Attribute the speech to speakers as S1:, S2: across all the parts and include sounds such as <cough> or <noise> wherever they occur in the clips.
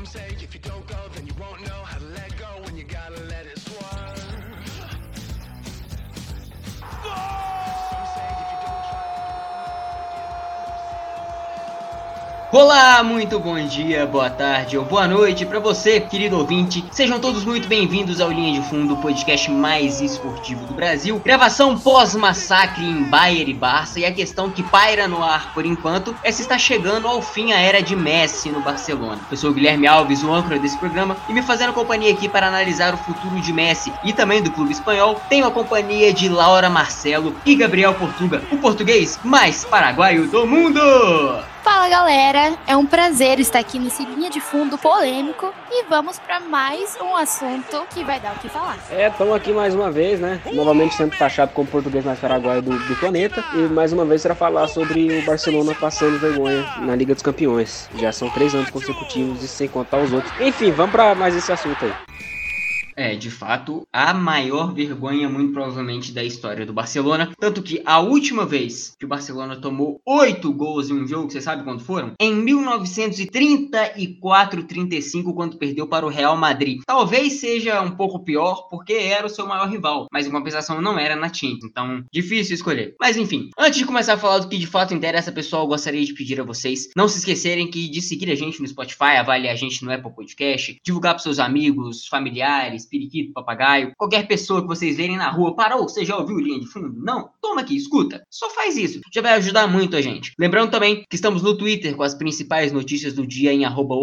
S1: Some say if you don't go, then you won't know how to let go when you gotta let it
S2: Olá, muito bom dia, boa tarde ou boa noite para você, querido ouvinte. Sejam todos muito bem-vindos ao Linha de Fundo, o podcast mais esportivo do Brasil. Gravação pós-massacre em Bayern e Barça e a questão que paira no ar por enquanto é se está chegando ao fim a era de Messi no Barcelona. Eu sou o Guilherme Alves, o âncora desse programa, e me fazendo companhia aqui para analisar o futuro de Messi e também do clube espanhol, tenho a companhia de Laura Marcelo e Gabriel Portuga, o português mais paraguaio do mundo.
S3: Fala galera, é um prazer estar aqui nesse linha de fundo polêmico e vamos para mais um assunto que vai dar o que falar.
S4: É, estamos aqui mais uma vez, né? Novamente sendo taxado como português mais paraguaio do, do planeta. E mais uma vez será falar sobre o Barcelona passando vergonha na Liga dos Campeões. Já são três anos consecutivos e sem contar os outros. Enfim, vamos para mais esse assunto aí.
S2: É, de fato, a maior vergonha, muito provavelmente, da história do Barcelona. Tanto que a última vez que o Barcelona tomou oito gols em um jogo, você sabe quando foram? Em 1934-35, quando perdeu para o Real Madrid. Talvez seja um pouco pior, porque era o seu maior rival, mas em compensação não era na Champions, então difícil escolher. Mas enfim, antes de começar a falar do que de fato interessa, pessoal, gostaria de pedir a vocês não se esquecerem que de seguir a gente no Spotify, avaliar a gente no Apple Podcast, divulgar para seus amigos, familiares, periquito, papagaio, qualquer pessoa que vocês verem na rua, parou, você já ouviu linha de fundo? Não? Toma aqui, escuta. Só faz isso, já vai ajudar muito a gente. Lembrando também que estamos no Twitter com as principais notícias do dia em arroba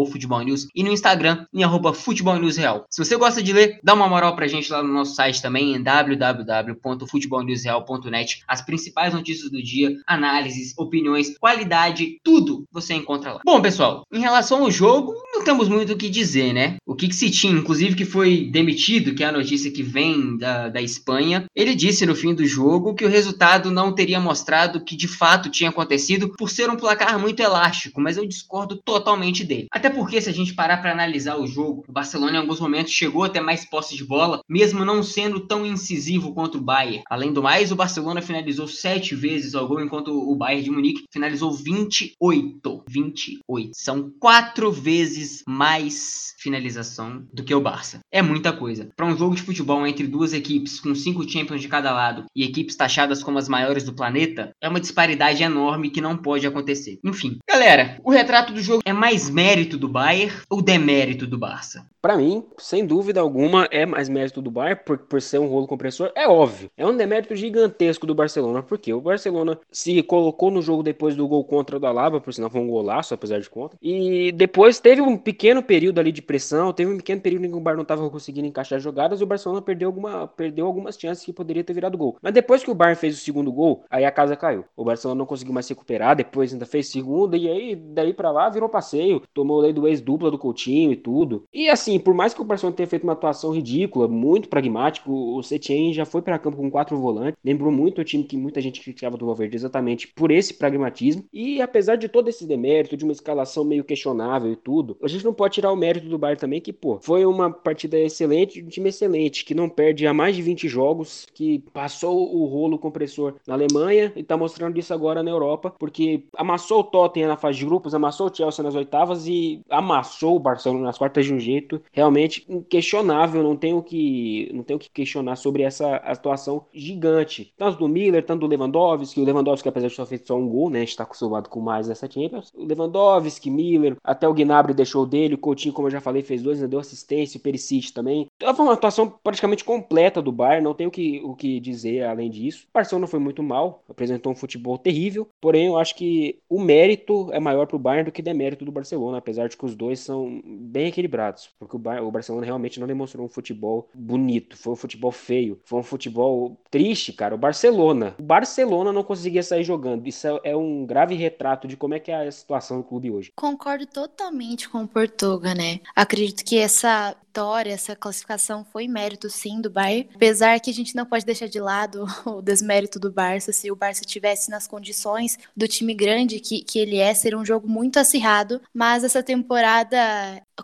S2: News e no Instagram em arroba Futebol News Real. Se você gosta de ler, dá uma moral pra gente lá no nosso site também em www.futebolnewsreal.net. As principais notícias do dia, análises, opiniões, qualidade, tudo você encontra lá. Bom, pessoal, em relação ao jogo, temos muito o que dizer, né? O que, que se tinha, inclusive que foi demitido, que é a notícia que vem da, da Espanha, ele disse no fim do jogo que o resultado não teria mostrado que de fato tinha acontecido por ser um placar muito elástico, mas eu discordo totalmente dele. Até porque se a gente parar para analisar o jogo, o Barcelona em alguns momentos chegou a ter mais posse de bola, mesmo não sendo tão incisivo contra o Bayern. Além do mais, o Barcelona finalizou sete vezes ao gol, enquanto o Bayern de Munique finalizou 28. 28. São quatro vezes mais finalização do que o Barça. É muita coisa. Para um jogo de futebol entre duas equipes com cinco Champions de cada lado e equipes taxadas como as maiores do planeta, é uma disparidade enorme que não pode acontecer. Enfim, galera, o retrato do jogo é mais mérito do Bayern ou demérito do Barça?
S4: Para mim, sem dúvida alguma, é mais mérito do Bayern por, por ser um rolo compressor. É óbvio. É um demérito gigantesco do Barcelona, porque o Barcelona se colocou no jogo depois do gol contra o da Lava, por sinal foi um golaço, apesar de conta. E depois teve um pequeno período ali de pressão, teve um pequeno período em que o Bayern não estava conseguindo encaixar jogadas e o Barcelona perdeu, alguma, perdeu algumas chances que poderia ter virado gol. Mas depois que o Bayern fez o segundo gol, aí a casa caiu. O Barcelona não conseguiu mais se recuperar, depois ainda fez segundo, e aí daí para lá virou passeio, tomou lei do ex-dupla do Coutinho e tudo. E assim, por mais que o Barcelona tenha feito uma atuação ridícula, muito pragmático, o Setien já foi para campo com quatro volantes, lembrou muito o time que muita gente criticava do Valverde exatamente por esse pragmatismo. E apesar de todo esse demérito, de uma escalação meio questionável e tudo, a gente não pode tirar o mérito do Bayern também, que, pô, foi uma partida excelente, um time excelente, que não perde há mais de 20 jogos, que passou o rolo compressor na Alemanha e tá mostrando isso agora na Europa, porque amassou o Tottenham na fase de grupos, amassou o Chelsea nas oitavas e amassou o Barcelona nas quartas de um jeito realmente inquestionável, não tenho que não tenho que questionar sobre essa atuação gigante, tanto do Miller, tanto do Lewandowski, o Lewandowski apesar de só feito só um gol, né, a gente tá acostumado com mais nessa Champions, o Lewandowski, Miller, até o Gnabry deixou dele, o Coutinho, como eu já falei, fez dois, ainda deu assistência, o Perisic também. Então, foi uma atuação praticamente completa do Bayern, não tenho o que, o que dizer além disso. O Barcelona foi muito mal, apresentou um futebol terrível, porém eu acho que o mérito é maior pro Bayern do que demérito do Barcelona, apesar de que os dois são bem equilibrados, porque o, Barcelona realmente não demonstrou um futebol bonito, foi um futebol feio, foi um futebol triste, cara. O Barcelona, o Barcelona não conseguia sair jogando. Isso é, é um grave retrato de como é que é a situação do clube hoje.
S3: Concordo totalmente com o Portuga, né? Acredito que essa vitória, essa classificação foi mérito sim do Bayern, apesar que a gente não pode deixar de lado <laughs> o desmérito do Barça, se o Barça tivesse nas condições do time grande que, que ele é, seria um jogo muito acirrado, mas essa temporada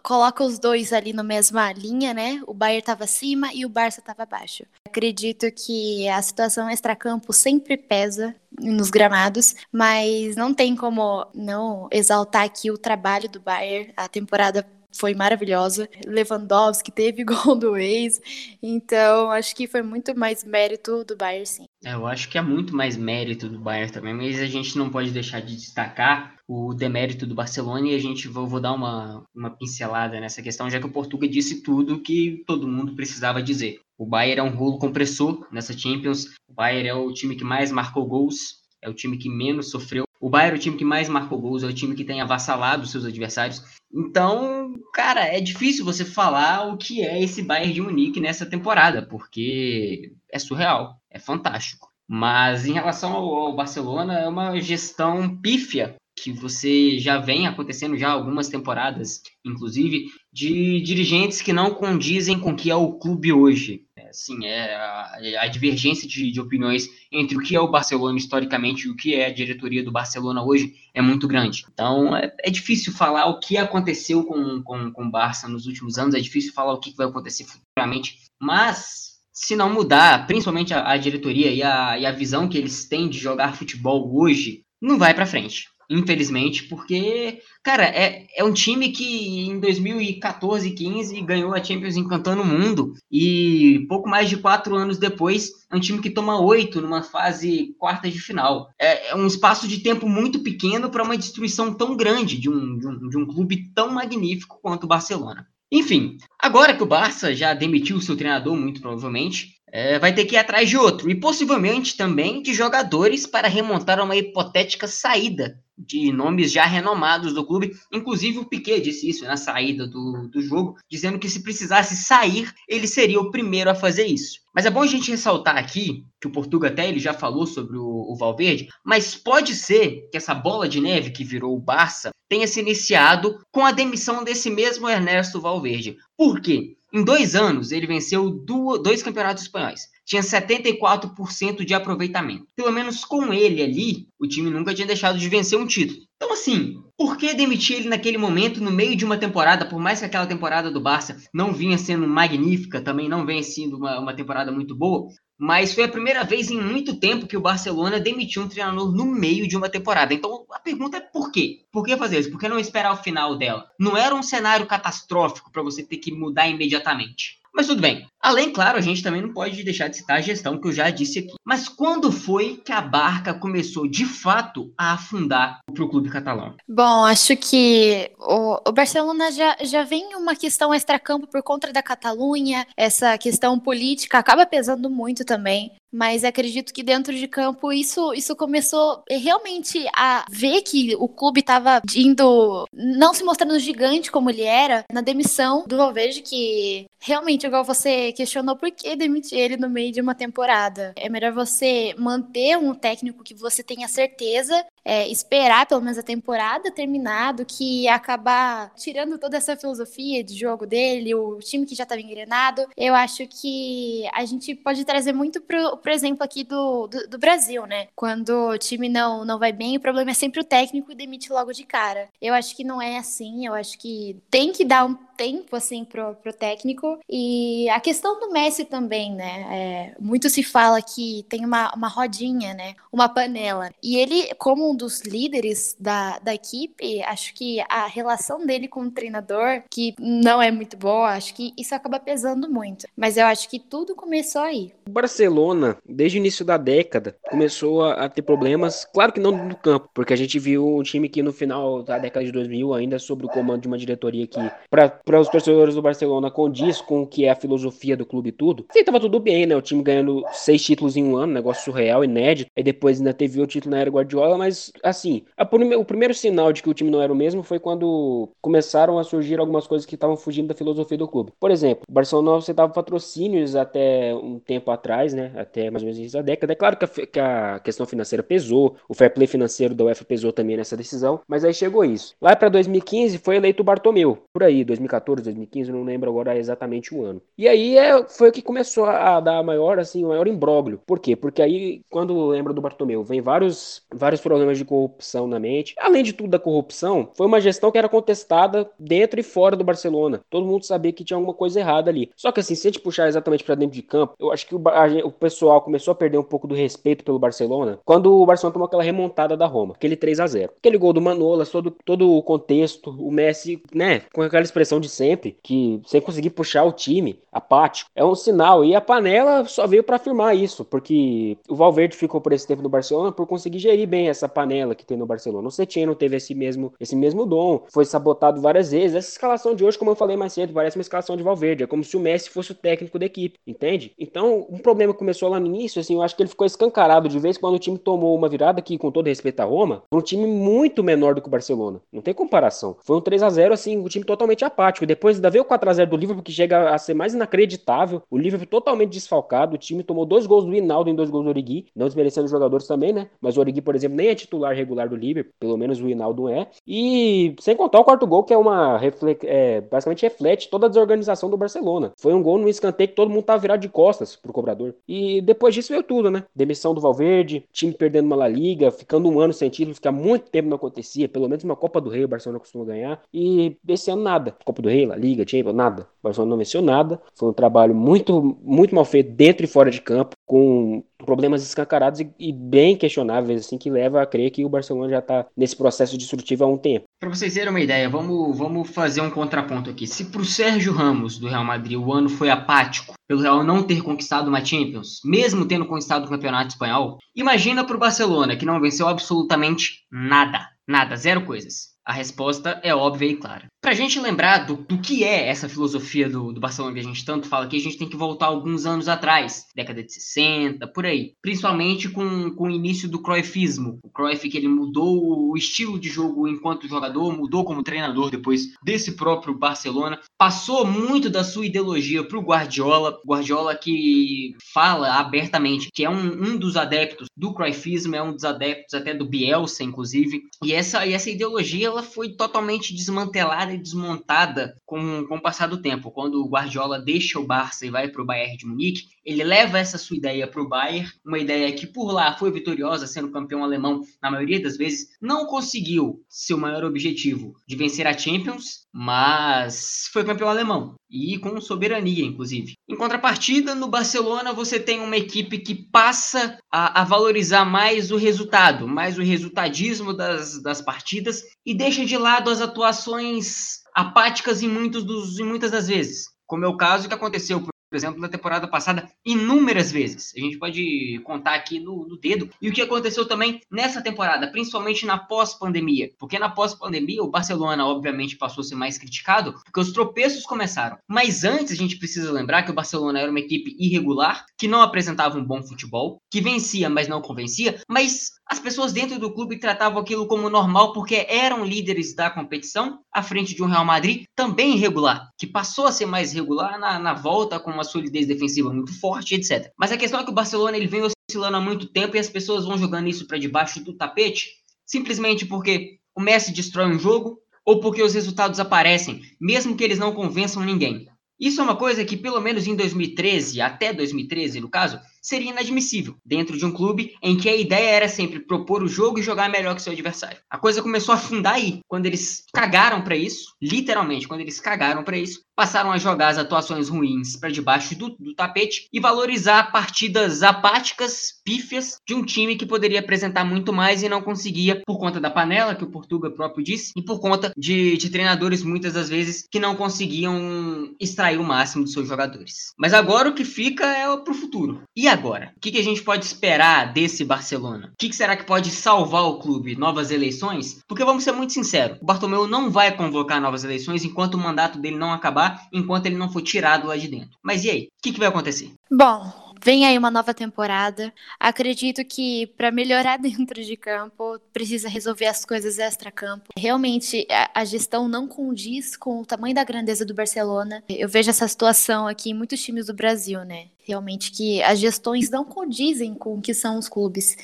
S3: coloca os dois ali na mesma linha, né? O Bayern estava acima e o Barça estava abaixo. Acredito que a situação extracampo sempre pesa nos gramados, mas não tem como não exaltar aqui o trabalho do Bayern. A temporada foi maravilhosa. Lewandowski teve <laughs> gol do ex, então acho que foi muito mais mérito do Bayern, sim.
S2: É, eu acho que é muito mais mérito do Bayern também, mas a gente não pode deixar de destacar o demérito do Barcelona e a gente vou, vou dar uma, uma pincelada nessa questão, já que o Portuga disse tudo que todo mundo precisava dizer. O Bayern é um rolo compressor nessa Champions, o Bayern é o time que mais marcou gols, é o time que menos sofreu. O Bayern é o time que mais marcou gols, é o time que tem avassalado seus adversários. Então, cara, é difícil você falar o que é esse Bayern de Munique nessa temporada, porque é surreal, é fantástico. Mas em relação ao, ao Barcelona, é uma gestão pífia que você já vem acontecendo já algumas temporadas, inclusive, de dirigentes que não condizem com o que é o clube hoje. É, assim, é a, a divergência de, de, opiniões entre o que é o Barcelona historicamente e o que é a diretoria do Barcelona hoje é muito grande. Então, é, é difícil falar o que aconteceu com, com, com o Barça nos últimos anos, é difícil falar o que vai acontecer futuramente, mas se não mudar, principalmente a, a diretoria e a, e a visão que eles têm de jogar futebol hoje, não vai para frente infelizmente, porque, cara, é, é um time que em 2014 e 15 ganhou a Champions encantando o mundo e pouco mais de quatro anos depois é um time que toma oito numa fase quarta de final. É, é um espaço de tempo muito pequeno para uma destruição tão grande de um, de um, de um clube tão magnífico quanto o Barcelona. Enfim, agora que o Barça já demitiu o seu treinador, muito provavelmente, é, vai ter que ir atrás de outro, e possivelmente também de jogadores para remontar uma hipotética saída de nomes já renomados do clube. Inclusive o Piquet disse isso na saída do, do jogo, dizendo que se precisasse sair, ele seria o primeiro a fazer isso. Mas é bom a gente ressaltar aqui, que o Portuga até ele já falou sobre o, o Valverde, mas pode ser que essa bola de neve que virou o Barça tenha se iniciado com a demissão desse mesmo Ernesto Valverde. Por quê? Em dois anos, ele venceu dois campeonatos espanhóis. Tinha 74% de aproveitamento. Pelo menos com ele ali, o time nunca tinha deixado de vencer um título. Então, assim, por que demitir ele naquele momento, no meio de uma temporada, por mais que aquela temporada do Barça não vinha sendo magnífica, também não venha sendo uma, uma temporada muito boa, mas foi a primeira vez em muito tempo que o Barcelona demitiu um treinador no meio de uma temporada. Então a pergunta é por quê? Por que fazer isso? Por que não esperar o final dela? Não era um cenário catastrófico para você ter que mudar imediatamente. Mas tudo bem. Além, claro, a gente também não pode deixar de citar a gestão que eu já disse aqui. Mas quando foi que a barca começou de fato a afundar para o clube catalão?
S3: Bom, acho que o, o Barcelona já, já vem uma questão extracampo por conta da Catalunha, essa questão política acaba pesando muito também. Mas acredito que dentro de campo isso, isso começou realmente a ver que o clube estava indo, não se mostrando gigante como ele era, na demissão do Valverde, que realmente, igual você questionou, por que demitir ele no meio de uma temporada? É melhor você manter um técnico que você tenha certeza é, esperar pelo menos a temporada terminar do que acabar tirando toda essa filosofia de jogo dele, o time que já estava engrenado. Eu acho que a gente pode trazer muito pro, pro exemplo aqui do, do, do, Brasil, né? Quando o time não, não vai bem, o problema é sempre o técnico e demite logo de cara. Eu acho que não é assim, eu acho que tem que dar um tempo assim pro, pro técnico. E a questão do Messi também, né? É, muito se fala que tem uma, uma rodinha, né? Uma panela. E ele, como um dos líderes da, da equipe, acho que a relação dele com o treinador, que não é muito boa, acho que isso acaba pesando muito. Mas eu acho que tudo começou aí.
S4: O Barcelona, desde o início da década, começou a, a ter problemas, claro que não no campo, porque a gente viu um time que no final da década de 2000, ainda sob o comando de uma diretoria que, para os torcedores do Barcelona, condiz com o que é a filosofia do clube e tudo. Sim, tava tudo bem, né? O time ganhando seis títulos em um ano, negócio surreal, inédito. Aí depois ainda teve o título na era Guardiola, mas assim, a, o primeiro sinal de que o time não era o mesmo foi quando começaram a surgir algumas coisas que estavam fugindo da filosofia do clube. Por exemplo, o Barcelona dava patrocínios até um tempo atrás, né? Até mais ou menos a década. É claro que a, que a questão financeira pesou, o fair play financeiro da UEFA pesou também nessa decisão, mas aí chegou isso. Lá para 2015 foi eleito o Bartomeu, por aí, 2014, 2015, não lembro agora exatamente o ano. E aí é, foi o que começou a dar maior, assim, o maior imbróglio. Por quê? Porque aí, quando lembra do Bartomeu, vem vários, vários problemas problemas de corrupção na mente. Além de tudo da corrupção, foi uma gestão que era contestada dentro e fora do Barcelona. Todo mundo sabia que tinha alguma coisa errada ali. Só que assim, se a gente puxar exatamente para dentro de campo, eu acho que o, a, o, pessoal começou a perder um pouco do respeito pelo Barcelona quando o Barcelona tomou aquela remontada da Roma, aquele 3 a 0 Aquele gol do Manolas, todo, todo o contexto, o Messi, né, com aquela expressão de sempre, que sem conseguir puxar o time, apático, é um sinal. E a panela só veio para afirmar isso, porque o Valverde ficou por esse tempo no Barcelona por conseguir gerir bem essa panela que tem no Barcelona. O Setien teve esse mesmo, esse mesmo dom, foi sabotado várias vezes. Essa escalação de hoje, como eu falei mais cedo, parece uma escalação de Valverde, é como se o Messi fosse o técnico da equipe, entende? Então, um problema começou lá no início, assim, eu acho que ele ficou escancarado de vez quando o time tomou uma virada que, com todo respeito a Roma, um time muito menor do que o Barcelona. Não tem comparação. Foi um 3 a 0 assim, o um time totalmente apático. Depois ainda veio o 4 a 0 do Liverpool, que chega a ser mais inacreditável. O Liverpool totalmente desfalcado. O time tomou dois gols do Hinaldo e dois gols do Origi. Não desmerecendo os jogadores também, né? Mas o Origi, por exemplo, nem é titular regular do Liverpool. Pelo menos o Hinaldo é. E sem contar o quarto gol, que é uma. É, basicamente reflete toda a desorganização do Barcelona. Foi um gol no escanteio que todo mundo tava virado de costas pro cobrador. E depois disso veio tudo, né? Demissão do Valverde, time perdendo uma La Liga, ficando um ano sem título, ficar muito tempo não acontecia. Pelo menos uma Copa do Rei o Barcelona costuma ganhar. E esse ano nada. Copa do Rei, La Liga, Champions, nada. O Barcelona não venceu nada. Foi um trabalho muito, muito mal feito dentro e fora de campo, com problemas escancarados e, e, bem questionáveis, assim, que leva a crer que o Barcelona já está nesse processo destrutivo há um tempo.
S2: Para vocês terem uma ideia, vamos, vamos fazer um contraponto aqui. Se para o Sérgio Ramos, do Real Madrid, o ano foi apático, pelo Real não ter conquistado uma Champions, mesmo tendo conquistado o Campeonato Espanhol, imagina para o Barcelona, que não venceu absolutamente nada. Nada, zero coisas. A resposta é óbvia e clara. Para a gente lembrar do, do, que é essa filosofia do, do, Barcelona que a gente tanto fala aqui, a gente tem que voltar alguns anos atrás, década de 60, por aí. Principalmente com, com o início do Cruyffismo. O Cruyff que ele mudou o estilo de jogo enquanto jogador, mudou como treinador depois desse próprio Barcelona. Passou muito da sua ideologia para o Guardiola. Guardiola que fala abertamente que é um, um dos adeptos do Cruyffismo, é um dos adeptos até do Bielsa, inclusive. E essa, e essa ideologia ela foi totalmente desmantelada e desmontada com, com o passar do tempo. Quando o Guardiola deixa o Barça e vai para o Bayern de Munique, ele leva essa sua ideia para o Bayern, uma ideia que por lá foi vitoriosa, sendo campeão alemão na maioria das vezes, não conseguiu seu maior objetivo de vencer a Champions, mas foi campeão alemão e com soberania, inclusive. Em contrapartida, no Barcelona você tem uma equipe que passa a, a valorizar mais o resultado, mais o resultadismo das, das partidas e deixa de lado as atuações apáticas em, muitos dos, em muitas das vezes. Como é o caso que aconteceu, por exemplo, na temporada passada, inúmeras vezes. A gente pode contar aqui no, no dedo. E o que aconteceu também nessa temporada, principalmente na pós-pandemia. Porque na pós-pandemia, o Barcelona, obviamente, passou a ser mais criticado, porque os tropeços começaram. Mas antes, a gente precisa lembrar que o Barcelona era uma equipe irregular, que não apresentava um bom futebol, que vencia, mas não convencia, mas as pessoas dentro do clube tratavam aquilo como normal porque eram líderes da competição, à frente de um Real Madrid também irregular, que passou a ser mais regular na, na volta com uma solidez defensiva muito forte, etc. Mas a questão é que o Barcelona ele vem oscilando há muito tempo e as pessoas vão jogando isso para debaixo do tapete, simplesmente porque o Messi destrói um jogo ou porque os resultados aparecem, mesmo que eles não convençam ninguém. Isso é uma coisa que, pelo menos em 2013, até 2013 no caso, seria inadmissível dentro de um clube em que a ideia era sempre propor o jogo e jogar melhor que seu adversário. A coisa começou a afundar aí, quando eles cagaram para isso, literalmente, quando eles cagaram para isso, passaram a jogar as atuações ruins para debaixo do, do, tapete e valorizar partidas apáticas, pífias, de um time que poderia apresentar muito mais e não conseguia por conta da panela, que o Portuga próprio disse, e por conta de, de treinadores, muitas das vezes, que não conseguiam extrair o máximo dos seus jogadores. Mas agora o que fica é para o futuro. E agora? O que, que, a gente pode esperar desse Barcelona? O que, que será que pode salvar o clube? Novas eleições? Porque vamos ser muito sinceros, o Bartomeu não vai convocar novas eleições enquanto o mandato dele não acabar enquanto ele não for tirado lá de dentro. Mas e aí? O que, que vai acontecer?
S3: Bom, Vem aí uma nova temporada. Acredito que para melhorar <laughs> dentro de campo, precisa resolver as coisas extra-campo. Realmente, a, gestão não condiz com o tamanho da grandeza do Barcelona. Eu vejo essa situação aqui em muitos times do Brasil, né? Realmente que as gestões não condizem com o que são os clubes.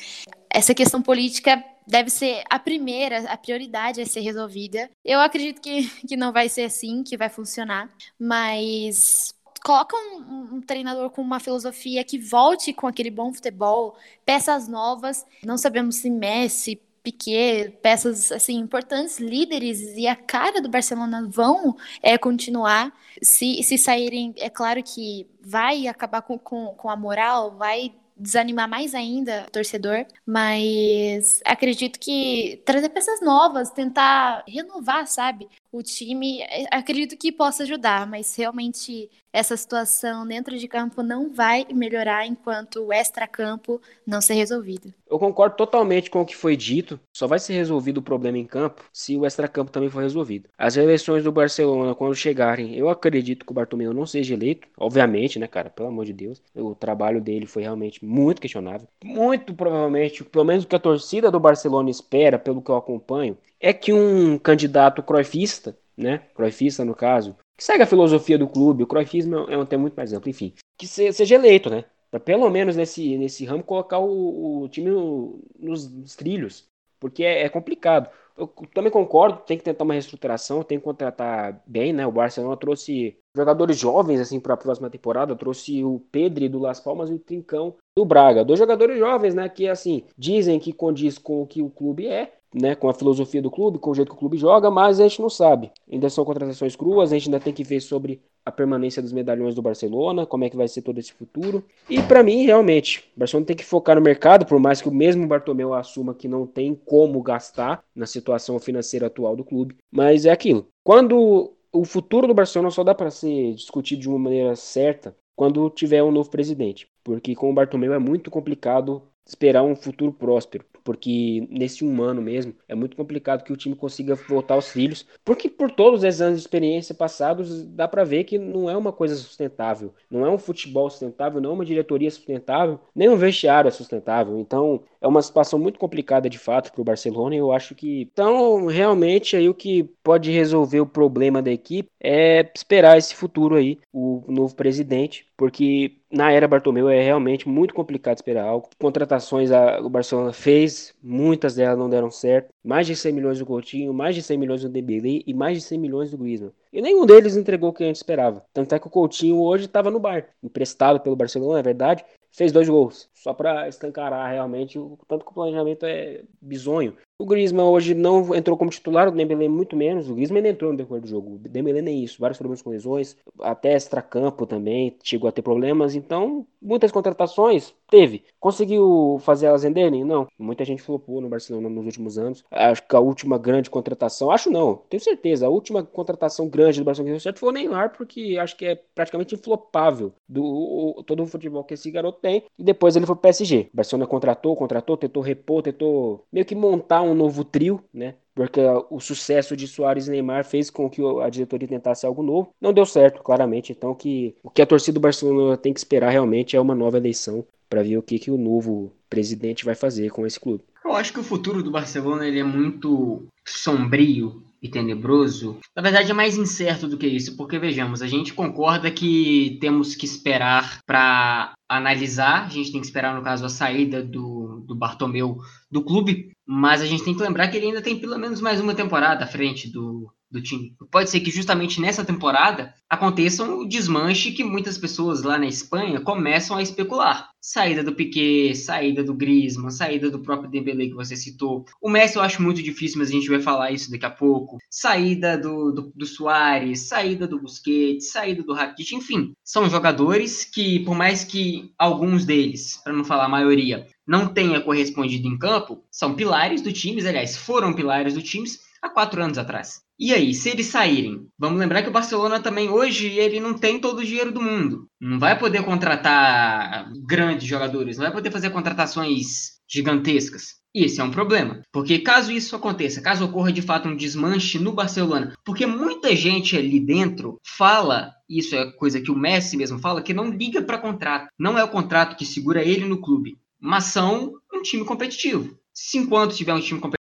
S3: Essa questão política deve ser a primeira, a prioridade a ser resolvida. Eu acredito que, que não vai ser assim, que vai funcionar, mas coloca um, um, treinador com uma filosofia que volte com aquele bom futebol, peças novas. Não sabemos se Messi, Piquet, peças assim importantes, líderes e a cara do Barcelona vão é, continuar. Se, se saírem, é claro que vai acabar com, com, com a moral, vai desanimar mais ainda o torcedor, mas acredito que trazer peças novas, tentar renovar, sabe? O time, é, acredito que possa ajudar, mas realmente essa situação dentro de campo não vai melhorar enquanto o extra-campo não ser resolvido.
S4: Eu concordo totalmente com o que foi dito. Só vai ser resolvido o problema em campo se o extra-campo também for resolvido. As eleições do Barcelona, quando chegarem, eu acredito que o Bartomeu não seja eleito. Obviamente, né, cara? Pelo amor de Deus. O trabalho dele foi realmente muito questionável. Muito provavelmente, pelo menos o que a torcida do Barcelona espera, pelo que eu acompanho, é que um candidato croifista, né? Croifista no caso, que segue a filosofia do clube, o croifismo é um tema muito mais amplo, enfim, que seja eleito, né? Para pelo menos nesse, nesse ramo colocar o, o time no, nos, trilhos, porque é, é, complicado. Eu também concordo, tem que tentar uma reestruturação, tem que contratar bem, né? O Barcelona trouxe jogadores jovens assim para a próxima temporada, trouxe o Pedro do Las Palmas e o Trincão do Braga, dois jogadores jovens, né? Que assim dizem que condiz com o que o clube é, né, com a filosofia do clube, com o jeito que o clube joga, mas a gente não sabe. Ainda são contratações cruas, a gente ainda tem que ver sobre a permanência dos medalhões do Barcelona, como é que vai ser todo esse futuro. E para mim, realmente, o Barcelona tem que focar no mercado, por mais que o mesmo Bartomeu assuma que não tem como gastar na situação financeira atual do clube, mas é aquilo. Quando o futuro do Barcelona só dá para ser discutido de uma maneira certa quando tiver um novo presidente, porque com o Bartomeu é muito complicado esperar um futuro próspero porque nesse um ano mesmo é muito complicado que o time consiga voltar aos trilhos, porque por todos esses anos de experiência passados dá para ver que não é uma coisa sustentável, não é um futebol sustentável, não é uma diretoria sustentável, nem um vestiário é sustentável. Então é uma situação muito complicada de fato para o Barcelona e eu acho que então realmente aí o que pode resolver o problema da equipe é esperar esse futuro aí, o novo presidente, porque na era Bartomeu é realmente muito complicado esperar algo. Contratações a, o Barcelona fez, muitas delas não deram certo. Mais de 100 milhões do Coutinho, mais de 100 milhões do Dembélé e mais de 100 milhões do Griezmann. E nenhum deles entregou o que a gente esperava. Tanto é que o Coutinho hoje estava no bar, emprestado pelo Barcelona, é verdade, fez dois gols, só para escancarar realmente o tanto que o planejamento é bizonho. O Griezmann hoje não entrou como titular, o Dembélé muito menos. O Griezmann entrou no decorrer do jogo. O Dembélé nem isso, vários problemas com lesões, até extra-campo também chegou a ter problemas. Então, muitas contratações teve. Conseguiu fazer elas renderem? Não. Muita gente flopou no Barcelona nos últimos anos. Acho que a última grande contratação, acho não, tenho certeza, a última contratação grande do Barcelona que deu certo foi o Neymar, porque acho que é praticamente inflopável do o, todo o futebol que esse garoto tem. E depois ele foi pro PSG. O Barcelona contratou, contratou, tentou repor, tentou meio que montar um novo trio, né? Porque o sucesso de Soares e Neymar fez com que a diretoria tentasse algo novo. Não deu certo, claramente. Então, que o que a torcida do Barcelona tem que esperar realmente é uma nova eleição para ver o que, que o novo presidente vai fazer com esse clube.
S2: Eu acho que o futuro do Barcelona ele é muito sombrio e tenebroso, na verdade é mais incerto do que isso, porque vejamos, a gente concorda que temos que esperar para analisar, a gente tem que esperar, no caso, a saída do, do Bartomeu do clube, mas a gente tem que lembrar que ele ainda tem pelo menos mais uma temporada à frente do, do time. Pode ser que justamente nessa temporada aconteça um desmanche que muitas pessoas lá na Espanha começam a especular. Saída do Piquet, saída do Griezmann, saída do próprio Dembélé que você citou. O Messi eu acho muito difícil, mas a gente vai falar isso daqui a pouco. Saída do, do, do Soares, saída do Busquets, saída do Rakitic, enfim. São jogadores que, por mais que alguns deles, para não falar a maioria, não tenha correspondido em campo, são pilares do time, aliás, foram pilares do time há quatro anos atrás. E aí, se eles saírem? Vamos lembrar que o Barcelona também hoje ele não tem todo o dinheiro do mundo. Não vai poder contratar grandes jogadores, não vai poder fazer contratações gigantescas. Esse é um problema, porque caso isso aconteça, caso ocorra de fato um desmanche no Barcelona, porque muita gente ali dentro fala, isso é coisa que o Messi mesmo fala, que não liga para contrato, não é o contrato que segura ele no clube, mas são um time competitivo. Se enquanto tiver um time competitivo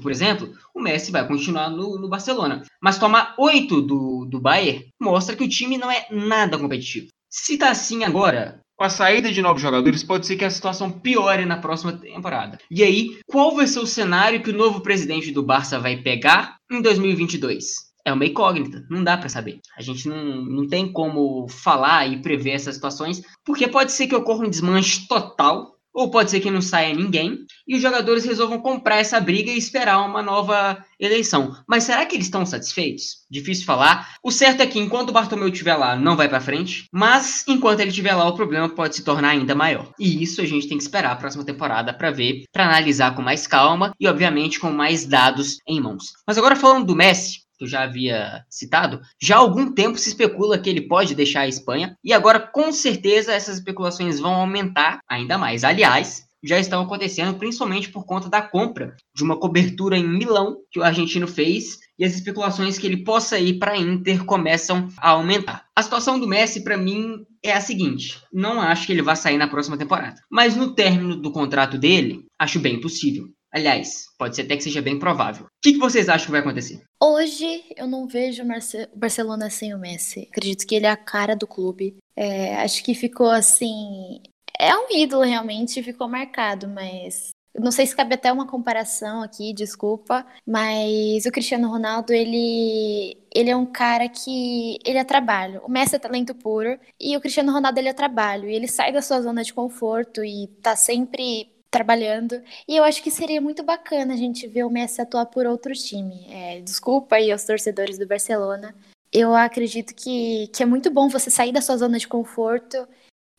S2: por exemplo, o Messi vai continuar no, no Barcelona. Mas tomar 8 do, do Bayern mostra que o time não é nada competitivo. Se tá assim agora, com a saída de novos jogadores, pode ser que a situação piore na próxima temporada. E aí, qual vai ser o cenário que o novo presidente do Barça vai pegar em 2022? É uma incógnita, não dá para saber. A gente não, não tem como falar e prever essas situações, porque pode ser que ocorra um desmanche total ou pode ser que não saia ninguém e os jogadores resolvam comprar essa briga e esperar uma nova eleição. Mas será que eles estão satisfeitos? Difícil falar. O certo é que enquanto o Bartomeu estiver lá, não vai para frente, mas enquanto ele estiver lá, o problema pode se tornar ainda maior. E isso a gente tem que esperar a próxima temporada para ver, para analisar com mais calma e obviamente com mais dados em mãos. Mas agora falando do Messi, eu já havia citado, já há algum tempo se especula que ele pode deixar a Espanha, e agora com certeza essas especulações vão aumentar ainda mais. Aliás, já estão acontecendo principalmente por conta da compra de uma cobertura em Milão que o argentino fez e as especulações que ele possa ir para Inter começam a aumentar. A situação do Messi para mim é a seguinte: não acho que ele vá sair na próxima temporada, mas no término do contrato dele, acho bem possível. Aliás, pode ser até que seja bem provável. O que, que vocês acham que vai acontecer?
S3: Hoje eu não vejo o Barcelona sem o Messi. Acredito que ele é a cara do clube. É, acho que ficou assim. É um ídolo realmente, ficou marcado, mas não sei se cabe até uma comparação aqui, desculpa, mas o Cristiano Ronaldo, ele ele é um cara que ele é trabalho. O Messi é talento puro e o Cristiano Ronaldo ele é trabalho. E ele sai da sua zona de conforto e tá sempre trabalhando. E eu acho que seria muito bacana a gente ver o Messi atuar por outro time. É, desculpa aí aos torcedores do Barcelona. Eu acredito que, que é muito bom você sair da sua zona de conforto.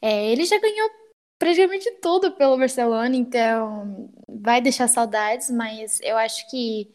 S3: É, ele já ganhou praticamente tudo pelo Barcelona, então vai deixar saudades, mas eu acho que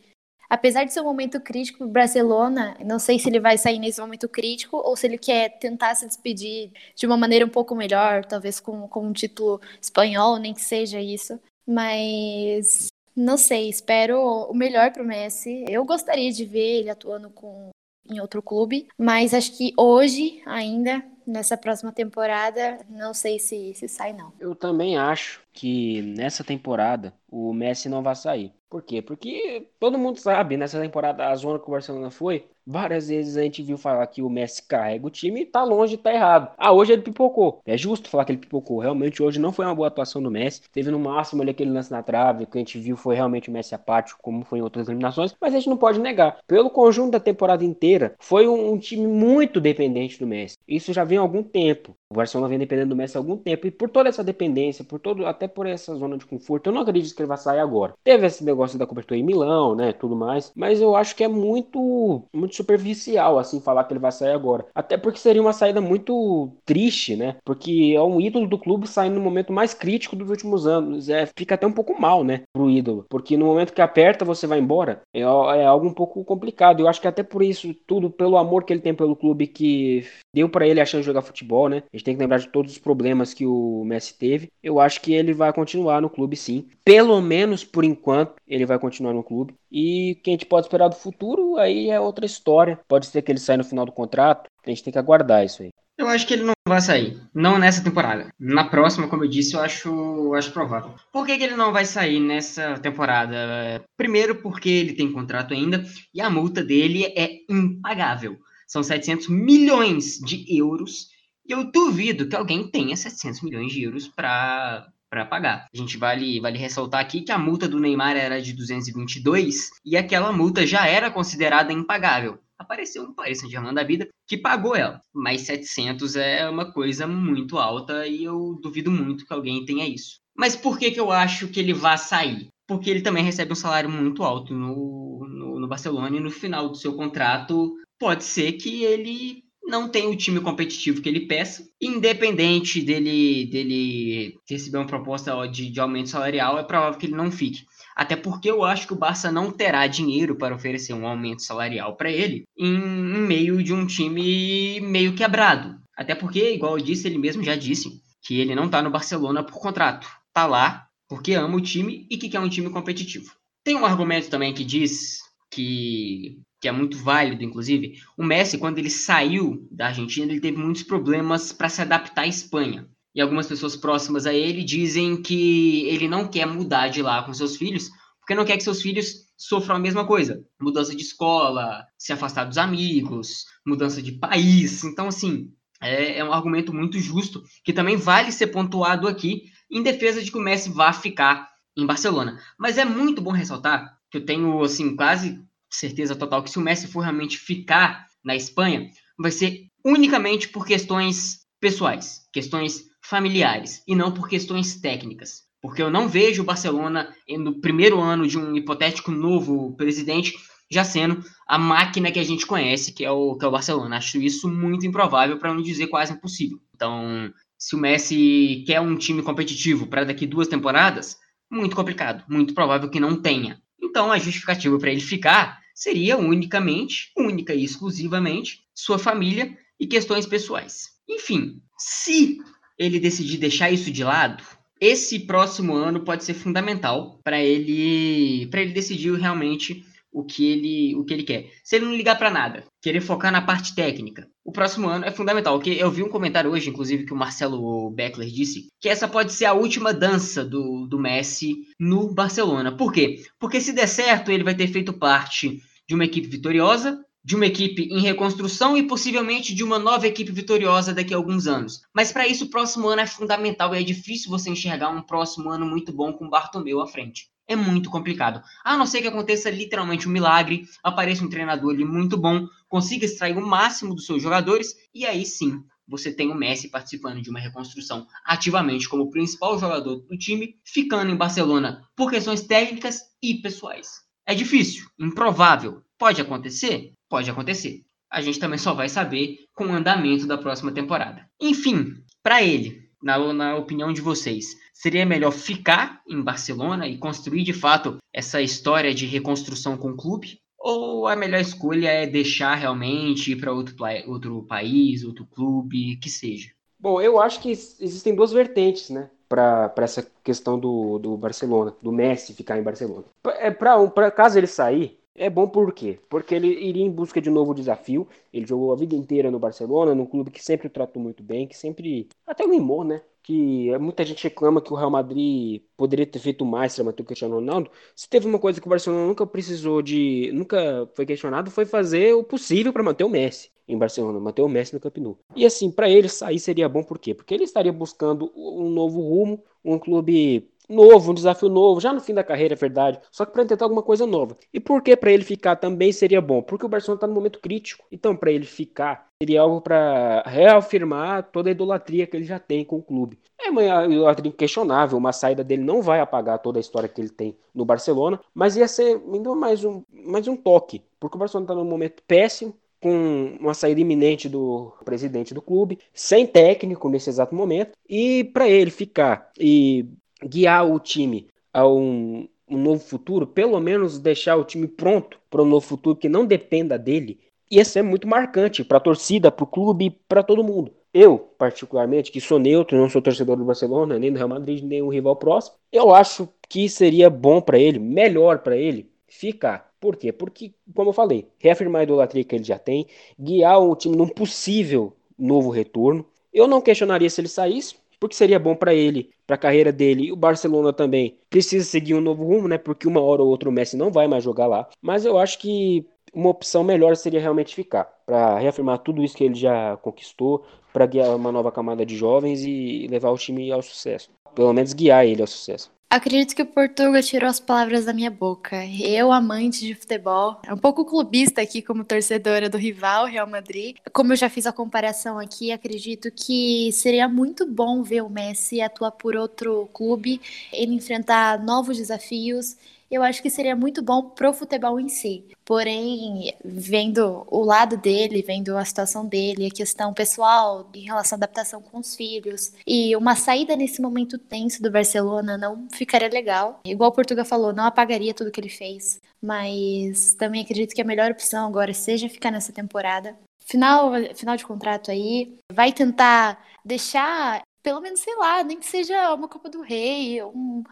S3: apesar de ser um momento crítico para o Barcelona, não sei se ele vai sair nesse momento crítico ou se ele quer tentar se despedir de uma maneira um pouco melhor, talvez com, com um título espanhol, nem que seja isso. Mas não sei, espero o melhor para o Messi. Eu gostaria de ver ele atuando com, em outro clube, mas acho que hoje ainda nessa próxima temporada, não sei se, se sai não.
S4: Eu também acho que nessa temporada o Messi não vai sair. Por quê? Porque todo mundo sabe, nessa temporada, a zona que o Barcelona foi, várias vezes a gente viu falar que o Messi carrega o time e tá longe, tá errado. Ah, hoje ele pipocou. É justo falar que ele pipocou. Realmente hoje não foi uma boa atuação do Messi. Teve no máximo ali aquele lance na trave, que a gente viu foi realmente o Messi apático, como foi em outras eliminações, mas a gente não pode negar. Pelo conjunto da temporada inteira, foi um, um time muito dependente do Messi. Isso já vem há algum tempo. O Barcelona vem dependendo do Messi há algum tempo. E por toda essa dependência, por todo, até por essa zona de conforto, eu não acredito que ele vai sair agora. Teve esse negócio da cobertura em Milão, né? Tudo mais. Mas eu acho que é muito, muito superficial, assim, falar que ele vai sair agora. Até porque seria uma saída muito triste, né? Porque é um ídolo do clube saindo no momento mais crítico dos últimos anos. É, fica até um pouco mal, né? Pro ídolo. Porque no momento que aperta, você vai embora. É, é algo um pouco complicado. Eu acho que até por isso, tudo, pelo amor que ele tem pelo clube, que deu para ele a chance de jogar futebol, né? A gente tem que lembrar de todos os problemas que o Messi teve. Eu acho que ele vai continuar no clube sim. Pelo menos por enquanto, ele vai continuar no clube. E o que a gente pode esperar do futuro, aí é outra história. Pode ser que ele saia no final do contrato. A gente tem que aguardar isso aí.
S2: Eu acho que ele não vai sair. Não nessa temporada. Na próxima, como eu disse, eu acho, acho provável. Por que, que, ele não vai sair nessa temporada? Primeiro, porque ele tem contrato ainda e a multa dele é impagável. São 700 milhões de euros e eu duvido que alguém tenha 700 milhões de euros para para pagar. A gente vale, vale ressaltar aqui que a multa do Neymar era de 222 e aquela multa já era considerada impagável. Apareceu um Paris Saint-Germain da vida que pagou ela, mas 700 é uma coisa muito alta e eu duvido muito que alguém tenha isso. Mas por que, que eu acho que ele vai sair? Porque ele também recebe um salário muito alto no, no, no Barcelona e no final do seu contrato pode ser que ele não tem o time competitivo que ele peça. Independente dele, dele receber uma proposta de, de aumento salarial, é provável que ele não fique. Até porque eu acho que o Barça não terá dinheiro para oferecer um aumento salarial para ele em, em meio de um time meio quebrado. Até porque, igual eu disse, ele mesmo já disse que ele não está no Barcelona por contrato. Está lá porque ama o time e que quer um time competitivo. Tem um argumento também que diz que que é muito válido, inclusive. O Messi, quando ele saiu da Argentina, ele teve muitos problemas para se adaptar à Espanha. E algumas pessoas próximas a ele dizem que ele não quer mudar de lá com seus filhos, porque não quer que seus filhos sofram a mesma coisa. Mudança de escola, se afastar dos amigos, mudança de país. Então, assim, é, é um argumento muito justo, que também vale ser pontuado aqui, em defesa de que o Messi vá ficar em Barcelona. Mas é muito bom ressaltar que eu tenho, assim, quase certeza total que se o Messi for realmente ficar na Espanha, vai ser unicamente por questões pessoais, questões familiares e não por questões técnicas. Porque eu não vejo o Barcelona no primeiro ano de um hipotético novo presidente já sendo a máquina que a gente conhece, que é o, que é o Barcelona. Acho isso muito improvável, para não dizer quase impossível. Então, se o Messi quer um time competitivo para daqui duas temporadas, muito complicado, muito provável que não tenha. Então, a justificativa para ele ficar seria unicamente, única e exclusivamente, sua família e questões pessoais. Enfim, se ele decidir deixar isso de lado, esse próximo ano pode ser fundamental para ele, para ele decidir realmente o que ele, o que ele quer. Se ele não ligar para nada, querer focar na parte técnica, o próximo ano é fundamental. Que eu vi um comentário hoje, inclusive, que o Marcelo Beckler disse que essa pode ser a última dança do, do Messi no Barcelona. Por quê? Porque se der certo, ele vai ter feito parte de uma equipe vitoriosa, de uma equipe em reconstrução e possivelmente de uma nova equipe vitoriosa daqui a alguns anos. Mas para isso, o próximo ano é fundamental e é difícil você enxergar um próximo ano muito bom com o Bartomeu à frente é muito complicado. A não ser que aconteça literalmente um milagre, apareça um treinador ali muito bom, consiga extrair o máximo dos seus jogadores, e aí sim você tem o Messi participando de uma reconstrução ativamente como principal jogador do time, ficando em Barcelona por questões técnicas e pessoais. É difícil, improvável. Pode acontecer? Pode acontecer. A gente também só vai saber com o andamento da próxima temporada. Enfim, para ele, na, na opinião de vocês, seria melhor ficar em Barcelona e construir de fato essa história de reconstrução com o clube? Ou a melhor escolha é deixar realmente ir para outro, outro país, outro clube, que seja?
S4: Bom, eu acho que existem duas vertentes, né? Para essa questão do, do Barcelona, do Messi ficar em Barcelona. É, para caso ele sair, é bom por quê? Porque ele iria em busca de um novo desafio. Ele jogou a vida inteira no Barcelona, num clube que sempre o tratou muito bem, que sempre até o mimou, né? Que muita gente reclama que o Real Madrid poderia ter feito mais para manter o Cristiano Ronaldo. Se teve uma coisa que o Barcelona nunca precisou de, nunca foi questionado, foi fazer o possível para manter o Messi em Barcelona, manter o Messi no Camp Nou. E assim, para ele sair seria bom por quê? Porque ele estaria buscando um novo rumo, um clube novo, um desafio novo, já no fim da carreira, é verdade. Só que para tentar alguma coisa nova. E por que para ele ficar também seria bom? Porque o Barcelona está no momento crítico. Então, para ele ficar, seria algo para reafirmar toda a idolatria que ele já tem com o clube. É uma idolatria inquestionável, uma saída dele não vai apagar toda a história que ele tem no Barcelona, mas ia ser ainda mais um, mais um toque, porque o Barcelona está num momento péssimo, com uma saída iminente do presidente do clube, sem técnico nesse exato momento, e para ele ficar e guiar o time a um, um novo futuro, pelo menos deixar o time pronto para um novo futuro que não dependa dele, ia ser muito marcante para a torcida, para o clube, para todo mundo. Eu, particularmente, que sou neutro, não sou torcedor do Barcelona, nem do Real Madrid, nem um rival próximo, eu acho que seria bom para ele, melhor para ele, ficar. Por quê? Porque, como eu falei, reafirmar a idolatria que ele já tem, guiar o time num possível novo retorno. Eu não questionaria se ele saísse, porque seria bom para ele, para a carreira dele. E o Barcelona também precisa seguir um novo rumo, né? Porque uma hora ou outra o Messi não vai mais jogar lá. Mas eu acho que uma opção melhor seria realmente ficar, para reafirmar tudo isso que ele já conquistou, para guiar uma nova camada de jovens e levar o time ao sucesso. Pelo menos guiar ele ao sucesso.
S3: Acredito que o Portuga tirou as palavras da minha boca. Eu, amante de futebol, um pouco clubista aqui como torcedora do rival Real Madrid. Como eu já fiz a comparação aqui, acredito que seria muito bom ver o Messi atuar por outro clube, ele enfrentar novos desafios eu acho que seria muito bom pro futebol em si. Porém, vendo o lado dele, vendo a situação dele, a questão pessoal em relação à adaptação com os filhos e uma saída nesse momento tenso do Barcelona não ficaria legal. Igual o Portuga falou, não apagaria tudo que ele fez, mas também acredito que a melhor opção agora seja ficar nessa temporada. Final, final de contrato aí, vai tentar deixar pelo menos, sei lá, nem que seja uma Copa do Rei, um,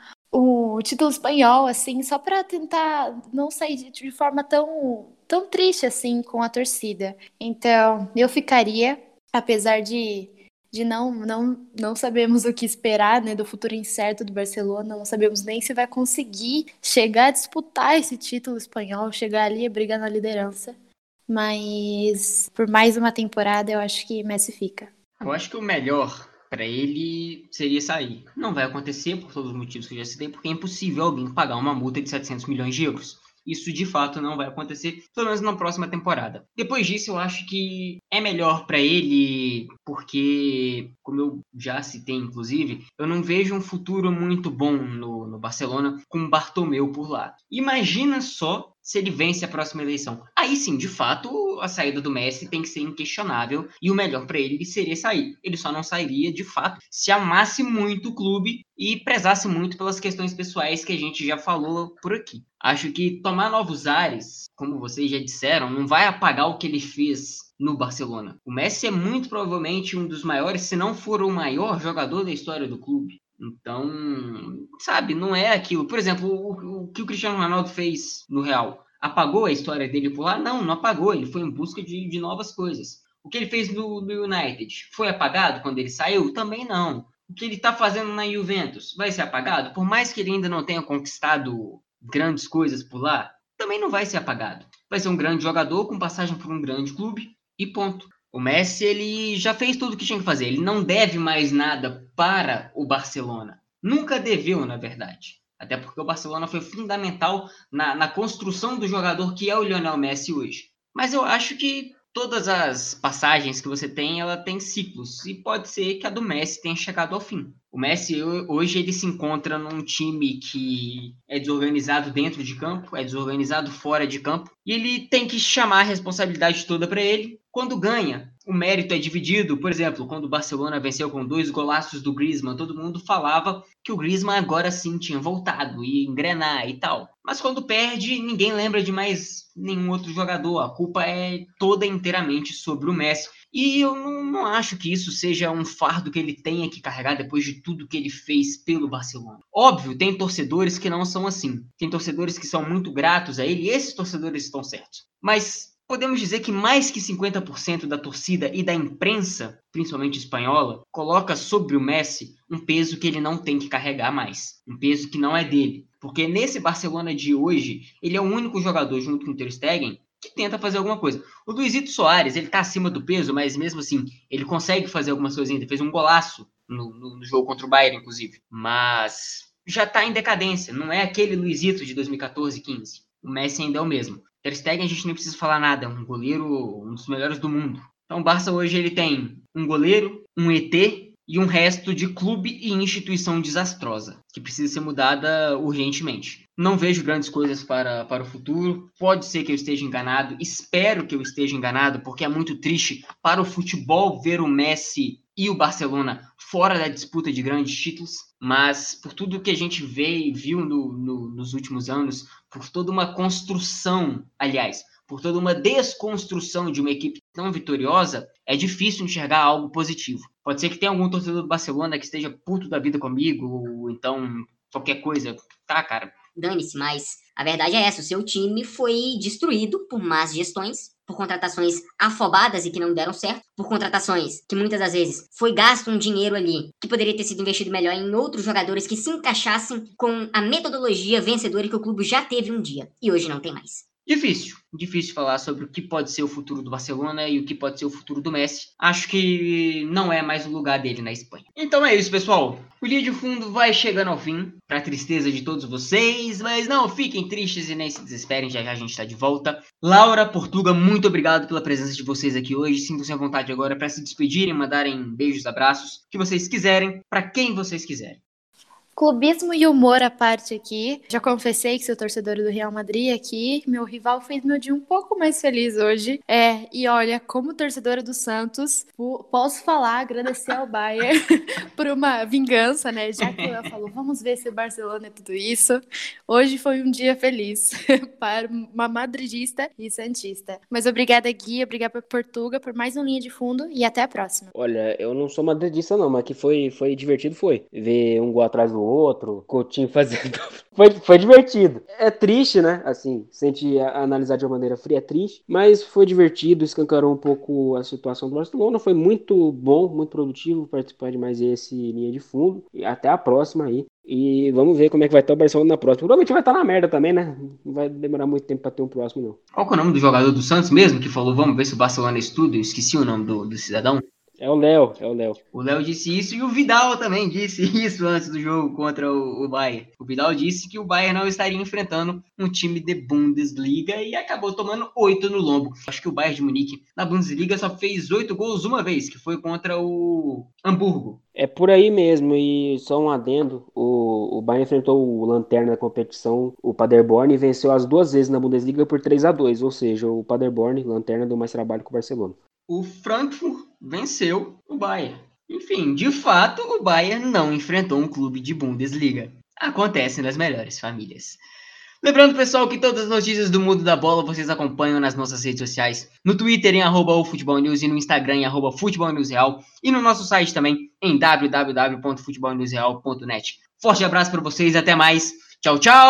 S3: o título espanhol, assim, só para tentar não sair de forma tão, tão triste assim com a torcida. Então, eu ficaria, apesar de, de não, não, não sabemos o que esperar né, do futuro incerto do Barcelona, não sabemos nem se vai conseguir chegar a disputar esse título espanhol, chegar ali e brigar na liderança. Mas por mais uma temporada, eu acho que Messi fica.
S2: Eu acho que o melhor para ele seria sair. Não vai acontecer por todos os motivos que eu já citei, porque é impossível alguém pagar uma multa de 700 milhões de euros. isso de fato não vai acontecer, pelo menos na próxima temporada. Depois disso, eu acho que é melhor para ele, porque, como eu já citei, inclusive, eu não vejo um futuro muito bom no, no Barcelona com Bartomeu por lá. Imagina só se ele vence a próxima eleição. Aí sim, de fato, a saída do Messi tem que ser inquestionável e o melhor para ele seria sair. Ele só não sairia, de fato, se amasse muito o clube e prezasse muito pelas questões pessoais que a gente já falou por aqui. Acho que tomar novos ares, como vocês já disseram, não vai apagar o que ele fez no Barcelona. O Messi é muito provavelmente um dos maiores, se não for o maior jogador da história do clube. Então, sabe, não é aquilo. Por exemplo, o, o, que o Cristiano Ronaldo fez no Real. Apagou a história dele por lá? Não, não apagou. Ele foi em busca de, de novas coisas. O que ele fez no, no United foi apagado quando ele saiu? Também não. O que ele está fazendo na Juventus vai ser apagado? Por mais que ele ainda não tenha conquistado grandes coisas por lá, também não vai ser apagado. Vai ser um grande jogador com passagem por um grande clube e ponto. O Messi ele já fez tudo o que tinha que fazer. Ele não deve mais nada para o Barcelona. Nunca deveu, na verdade. Até porque o Barcelona foi fundamental na, na construção do jogador que é o Lionel Messi hoje. Mas eu acho que todas as passagens que você tem, ela tem ciclos. E pode ser que a do Messi tenha chegado ao fim. O Messi hoje ele se encontra num time que é desorganizado dentro de campo, é desorganizado fora de campo, e ele tem que chamar a responsabilidade toda para ele. Quando ganha, o mérito é dividido. Por exemplo, quando o Barcelona venceu com dois golaços do Griezmann, todo mundo falava que o Griezmann agora sim tinha voltado e engrenar e tal. Mas quando perde, ninguém lembra de mais nenhum outro jogador. A culpa é toda inteiramente sobre o Messi. E eu não, não, acho que isso seja um fardo que ele tenha que carregar depois de tudo que ele fez pelo Barcelona. Óbvio, tem torcedores que não são assim. Tem torcedores que são muito gratos a ele e esses torcedores estão certos. Mas podemos dizer que mais que 50% da torcida e da imprensa, principalmente espanhola, coloca sobre o Messi um peso que ele não tem que carregar mais. Um peso que não é dele. Porque nesse Barcelona de hoje, ele é o único jogador, junto com o Ter Stegen, que tenta fazer alguma coisa. O Luizito Soares, ele tá acima do peso, mas mesmo assim, ele consegue fazer algumas coisas ainda. Fez um golaço no, no, no jogo contra o Bayern, inclusive. Mas já tá em decadência. Não é aquele Luizito de 2014, 15. O Messi ainda é o mesmo. Ter Stegen a gente nem precisa falar nada. É um goleiro, um dos melhores do mundo. Então o Barça hoje ele tem um goleiro, um ET e um resto de clube e instituição desastrosa, que precisa ser mudada urgentemente. Não vejo grandes coisas para, para o futuro. Pode ser que eu esteja enganado. Espero que eu esteja enganado, porque é muito triste para o futebol ver o Messi e o Barcelona fora da disputa de grandes títulos. Mas por tudo que a gente vê e viu no, no, nos últimos anos, por toda uma construção, aliás, por toda uma desconstrução de uma equipe tão vitoriosa, é difícil enxergar algo positivo. Pode ser que tenha algum torcedor do Barcelona que esteja puto da vida comigo, ou então qualquer coisa. Tá, cara,
S5: dane-se, mas a verdade é essa: o seu time foi destruído por más gestões, por contratações afobadas e que não deram certo, por contratações que muitas das vezes foi gasto um dinheiro ali que poderia ter sido investido melhor em outros jogadores que se encaixassem com a metodologia vencedora que o clube já teve um dia e hoje não tem mais.
S2: Difícil, difícil falar sobre o que pode ser o futuro do Barcelona e o que pode ser o futuro do Messi. Acho que não é mais o lugar dele na Espanha. Então é isso, pessoal. O Linha de Fundo vai chegando ao fim, para tristeza de todos vocês, mas não fiquem tristes e nem se desesperem, já já a gente está de volta. Laura, Portuga, muito obrigado pela presença de vocês aqui hoje. Sintam-se à vontade agora para se despedirem, mandarem beijos, abraços, que vocês quiserem, para quem vocês quiserem.
S3: Clubismo e humor à parte aqui. Já confessei que sou torcedora do Real Madrid aqui. Meu rival fez meu dia um pouco mais feliz hoje. É, e olha, como torcedora do Santos, posso falar, agradecer ao Bayern <laughs> por uma vingança, né? Já que ela falou, vamos ver se o Barcelona é tudo isso. Hoje foi um dia feliz <laughs> para uma madridista e santista. Mas obrigada, Gui, obrigada por Portuga por mais um linha de fundo e até a próxima.
S4: Olha, eu não sou madridista não, mas que foi, foi divertido, foi. Ver um gol atrás do outro, Coutinho fazendo. <laughs> foi, foi divertido. É triste, né? Assim, se a gente analisar de uma maneira fria, é triste, mas foi divertido, escancarou um pouco a situação do Barcelona. Foi muito bom, muito produtivo participar de mais esse linha de fundo. E até a próxima aí. E vamos ver como é que vai estar o Barcelona na próxima. Provavelmente vai estar na merda também, né? Não vai demorar muito tempo para ter um próximo, não.
S2: Qual é o nome do jogador do Santos mesmo que falou, vamos ver se o Barcelona estuda? Eu esqueci o nome do, do cidadão.
S4: É o Léo, é o Léo.
S2: O Léo disse isso e o Vidal também disse <laughs> isso antes do jogo contra o, o Bayern. O Vidal disse que o Bayern não estaria enfrentando um time de Bundesliga e acabou tomando oito no lombo. Acho que o Bayern de Munique na Bundesliga só fez oito gols uma vez, que foi contra o Hamburgo.
S4: É por aí mesmo, e só um adendo, o, o Bayern enfrentou o Lanterna da competição, o Paderborn, e venceu as duas vezes na Bundesliga por 3 a 2 ou seja, o Paderborn, Lanterna, deu mais trabalho que o Barcelona.
S2: O Frankfurt venceu o Bayern. Enfim, de fato, o Bayern não enfrentou um clube de Bundesliga. Acontece nas melhores famílias. Lembrando, pessoal, que todas as notícias do mundo da bola vocês acompanham nas nossas redes sociais. No Twitter, em arroba e no Instagram, em arroba. E no nosso site também, em www.futebolnewsreal.net. Forte abraço para vocês, até mais. Tchau, tchau!